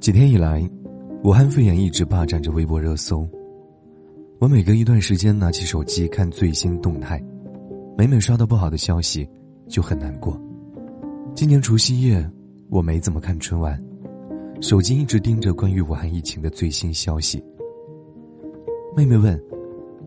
几天以来，武汉肺炎一直霸占着微博热搜。我每隔一段时间拿起手机看最新动态，每每刷到不好的消息，就很难过。今年除夕夜，我没怎么看春晚，手机一直盯着关于武汉疫情的最新消息。妹妹问：“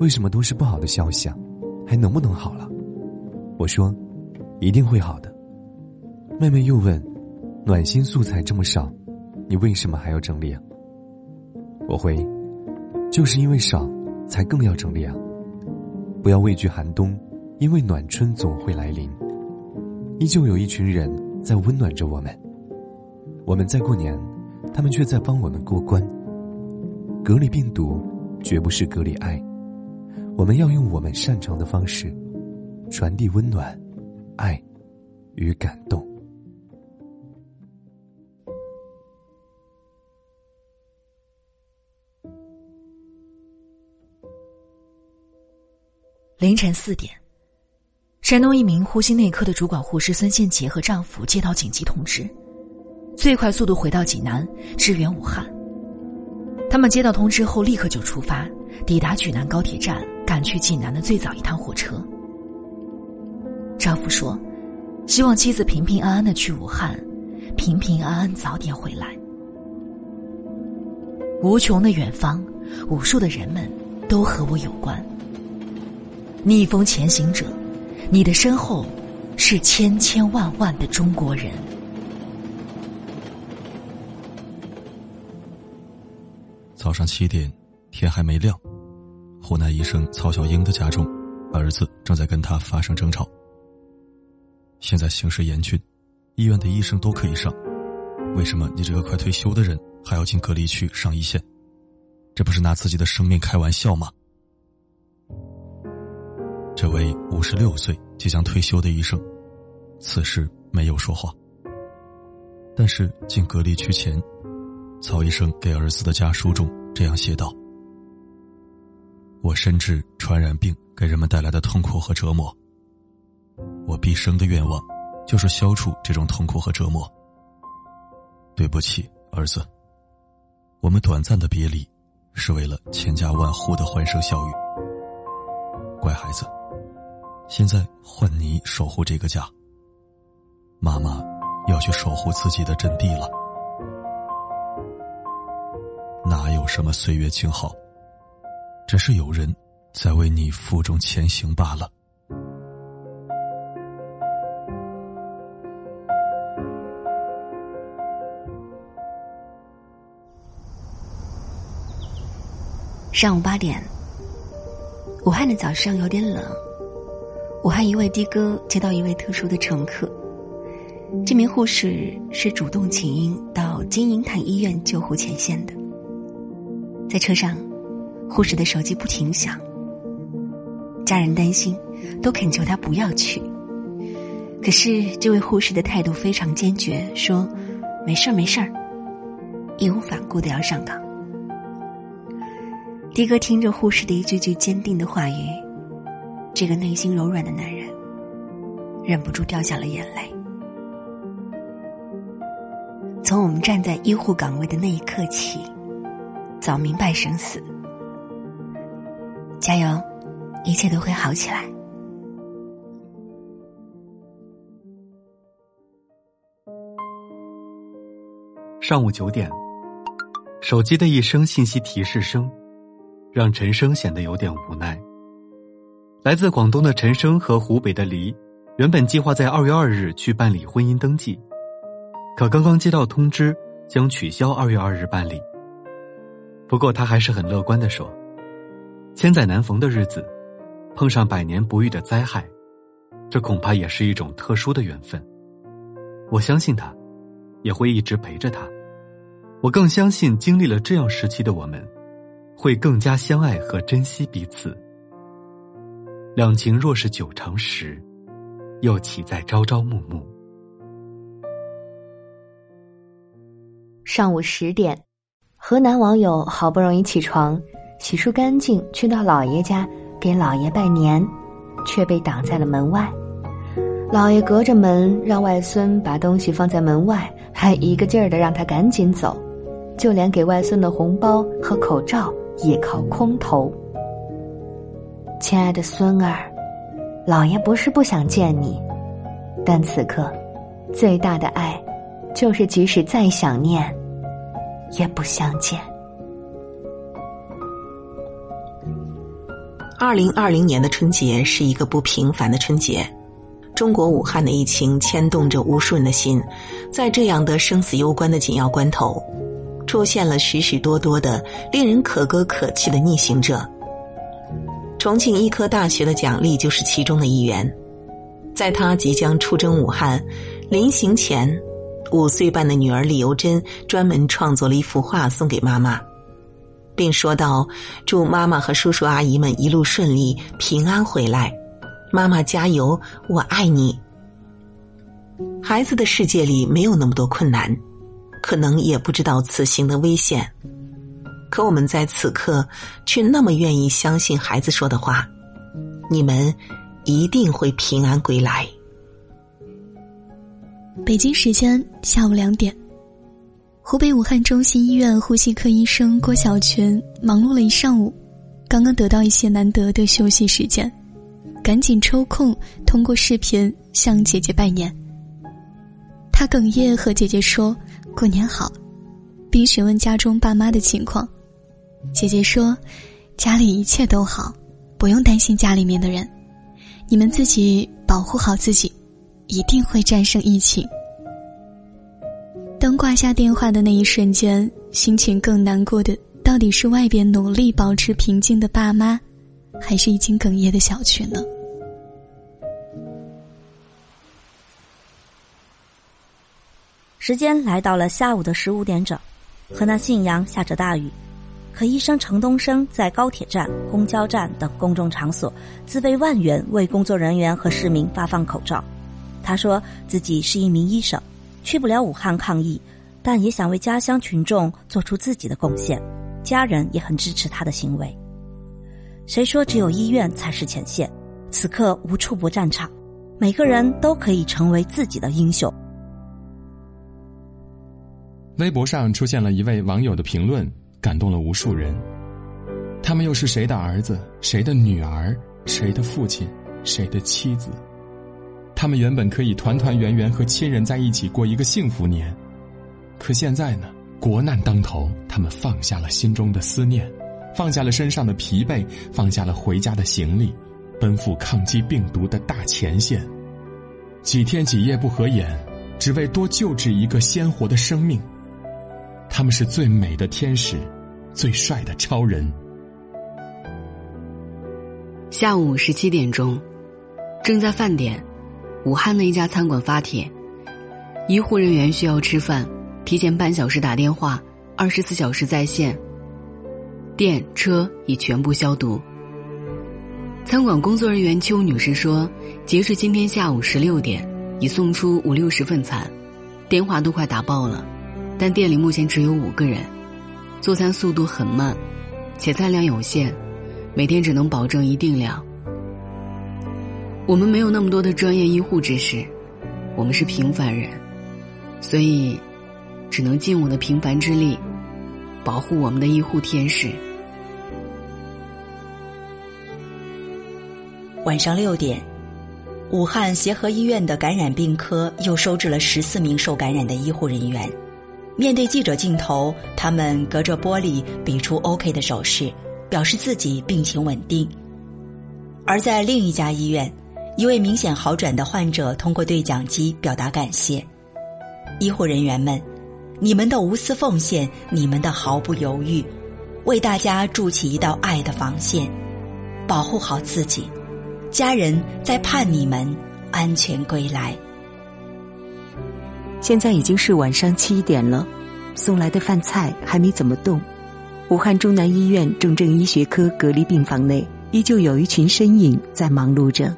为什么都是不好的消息啊？还能不能好了？”我说：“一定会好的。”妹妹又问：“暖心素材这么少？”你为什么还要整理啊？我回，就是因为少，才更要整理啊！不要畏惧寒冬，因为暖春总会来临。依旧有一群人在温暖着我们。我们在过年，他们却在帮我们过关。隔离病毒，绝不是隔离爱。我们要用我们擅长的方式，传递温暖、爱与感动。凌晨四点，山东一名呼吸内科的主管护士孙宪杰和丈夫接到紧急通知，最快速度回到济南支援武汉。他们接到通知后立刻就出发，抵达济南高铁站，赶去济南的最早一趟火车。丈夫说：“希望妻子平平安安的去武汉，平平安安早点回来。”无穷的远方，无数的人们都和我有关。逆风前行者，你的身后是千千万万的中国人。早上七点，天还没亮，湖南医生曹小英的家中，儿子正在跟他发生争吵。现在形势严峻，医院的医生都可以上，为什么你这个快退休的人还要进隔离区上一线？这不是拿自己的生命开玩笑吗？这位五十六岁即将退休的医生，此时没有说话。但是进隔离区前，曹医生给儿子的家书中这样写道：“我深知传染病给人们带来的痛苦和折磨。我毕生的愿望，就是消除这种痛苦和折磨。对不起，儿子，我们短暂的别离，是为了千家万户的欢声笑语。乖孩子。”现在换你守护这个家。妈妈要去守护自己的阵地了。哪有什么岁月静好？只是有人在为你负重前行罢了。上午八点，武汉的早上有点冷。武汉一位的哥接到一位特殊的乘客，这名护士是主动请缨到金银潭医院救护前线的。在车上，护士的手机不停响，家人担心，都恳求他不要去。可是这位护士的态度非常坚决，说：“没事儿，没事儿。”义无反顾的要上岗。的哥听着护士的一句句坚定的话语。这个内心柔软的男人，忍不住掉下了眼泪。从我们站在医护岗位的那一刻起，早明白生死。加油，一切都会好起来。上午九点，手机的一声信息提示声，让陈生显得有点无奈。来自广东的陈生和湖北的黎，原本计划在二月二日去办理婚姻登记，可刚刚接到通知，将取消二月二日办理。不过他还是很乐观的说：“千载难逢的日子，碰上百年不遇的灾害，这恐怕也是一种特殊的缘分。我相信他，也会一直陪着他。我更相信，经历了这样时期的我们，会更加相爱和珍惜彼此。”两情若是久长时，又岂在朝朝暮暮？上午十点，河南网友好不容易起床，洗漱干净，去到姥爷家给姥爷拜年，却被挡在了门外。姥爷隔着门让外孙把东西放在门外，还一个劲儿的让他赶紧走，就连给外孙的红包和口罩也靠空投。亲爱的孙儿，老爷不是不想见你，但此刻最大的爱，就是即使再想念，也不相见。二零二零年的春节是一个不平凡的春节，中国武汉的疫情牵动着无数人的心，在这样的生死攸关的紧要关头，出现了许许多多的令人可歌可泣的逆行者。重庆医科大学的蒋丽就是其中的一员，在他即将出征武汉，临行前，五岁半的女儿李由珍专门创作了一幅画送给妈妈。并说道：“祝妈妈和叔叔阿姨们一路顺利，平安回来。妈妈加油，我爱你。”孩子的世界里没有那么多困难，可能也不知道此行的危险，可我们在此刻却那么愿意相信孩子说的话：“你们一定会平安归来。”北京时间下午两点。湖北武汉中心医院呼吸科医生郭小泉忙碌了一上午，刚刚得到一些难得的休息时间，赶紧抽空通过视频向姐姐拜年。他哽咽和姐姐说：“过年好。”并询问家中爸妈的情况。姐姐说：“家里一切都好，不用担心家里面的人，你们自己保护好自己，一定会战胜疫情。”当挂下电话的那一瞬间，心情更难过的到底是外边努力保持平静的爸妈，还是已经哽咽的小群呢？时间来到了下午的十五点整，河南信阳下着大雨，可医生程东升在高铁站、公交站等公众场所自备万元为工作人员和市民发放口罩。他说自己是一名医生。去不了武汉抗疫，但也想为家乡群众做出自己的贡献。家人也很支持他的行为。谁说只有医院才是前线？此刻无处不战场，每个人都可以成为自己的英雄。微博上出现了一位网友的评论，感动了无数人。他们又是谁的儿子？谁的女儿？谁的父亲？谁的妻子？他们原本可以团团圆圆和亲人在一起过一个幸福年，可现在呢？国难当头，他们放下了心中的思念，放下了身上的疲惫，放下了回家的行李，奔赴抗击病毒的大前线，几天几夜不合眼，只为多救治一个鲜活的生命。他们是最美的天使，最帅的超人。下午十七点钟，正在饭点。武汉的一家餐馆发帖：医护人员需要吃饭，提前半小时打电话，二十四小时在线。电车已全部消毒。餐馆工作人员邱女士说：“截至今天下午十六点，已送出五六十份餐，电话都快打爆了，但店里目前只有五个人，做餐速度很慢，且餐量有限，每天只能保证一定量。”我们没有那么多的专业医护知识，我们是平凡人，所以只能尽我的平凡之力，保护我们的医护天使。晚上六点，武汉协和医院的感染病科又收治了十四名受感染的医护人员。面对记者镜头，他们隔着玻璃比出 OK 的手势，表示自己病情稳定。而在另一家医院。一位明显好转的患者通过对讲机表达感谢：“医护人员们，你们的无私奉献，你们的毫不犹豫，为大家筑起一道爱的防线，保护好自己，家人在盼你们安全归来。”现在已经是晚上七点了，送来的饭菜还没怎么动。武汉中南医院重症医学科隔离病房内，依旧有一群身影在忙碌着。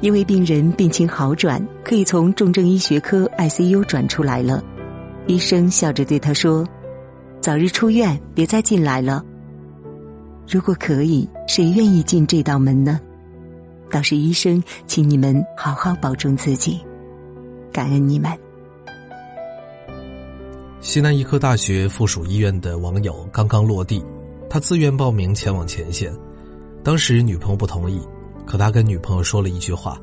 因为病人病情好转，可以从重症医学科 ICU 转出来了。医生笑着对他说：“早日出院，别再进来了。如果可以，谁愿意进这道门呢？倒是医生，请你们好好保重自己，感恩你们。西南医科大学附属医院的网友刚刚落地，他自愿报名前往前线。当时女朋友不同意，可他跟女朋友说了一句话：“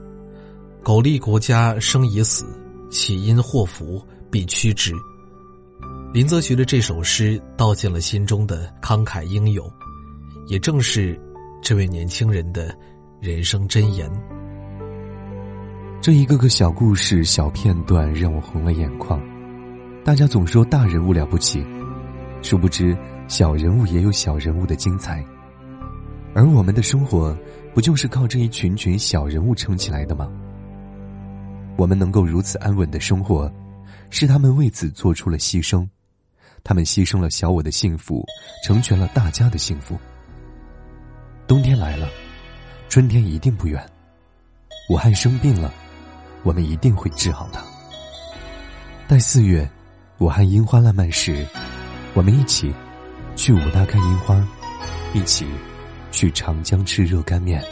苟利国家生已死，岂因祸福必趋之。”林则徐的这首诗道尽了心中的慷慨英勇，也正是这位年轻人的人生箴言。这一个个小故事、小片段让我红了眼眶。大家总说大人物了不起，殊不知小人物也有小人物的精彩。而我们的生活，不就是靠这一群群小人物撑起来的吗？我们能够如此安稳的生活，是他们为此做出了牺牲，他们牺牲了小我的幸福，成全了大家的幸福。冬天来了，春天一定不远。武汉生病了，我们一定会治好它。待四月。武汉樱花烂漫时，我们一起去武大看樱花，一起去长江吃热干面。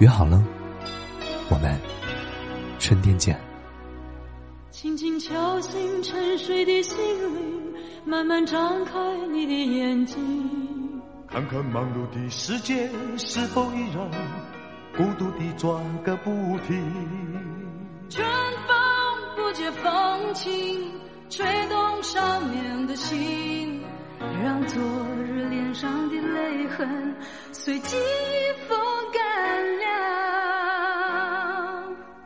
约好了，我们春天见。轻轻敲醒沉睡的心灵，慢慢张开你的眼睛，看看忙碌的世界是否依然孤独地转个不停。春风。不解风情，吹动少年的心，让昨日脸上的泪痕随季风干了。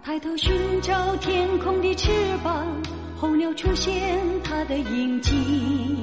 抬头寻找天空的翅膀，候鸟出现它的影迹，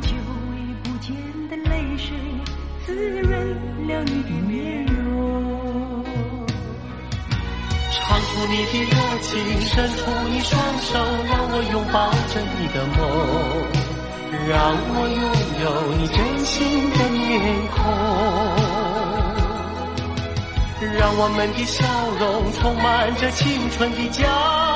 久已不见的泪水。滋润了你的面容，唱出你的热情，伸出你双手，让我拥抱着你的梦，让我拥有你真心的面孔，让我们的笑容充满着青春的骄傲，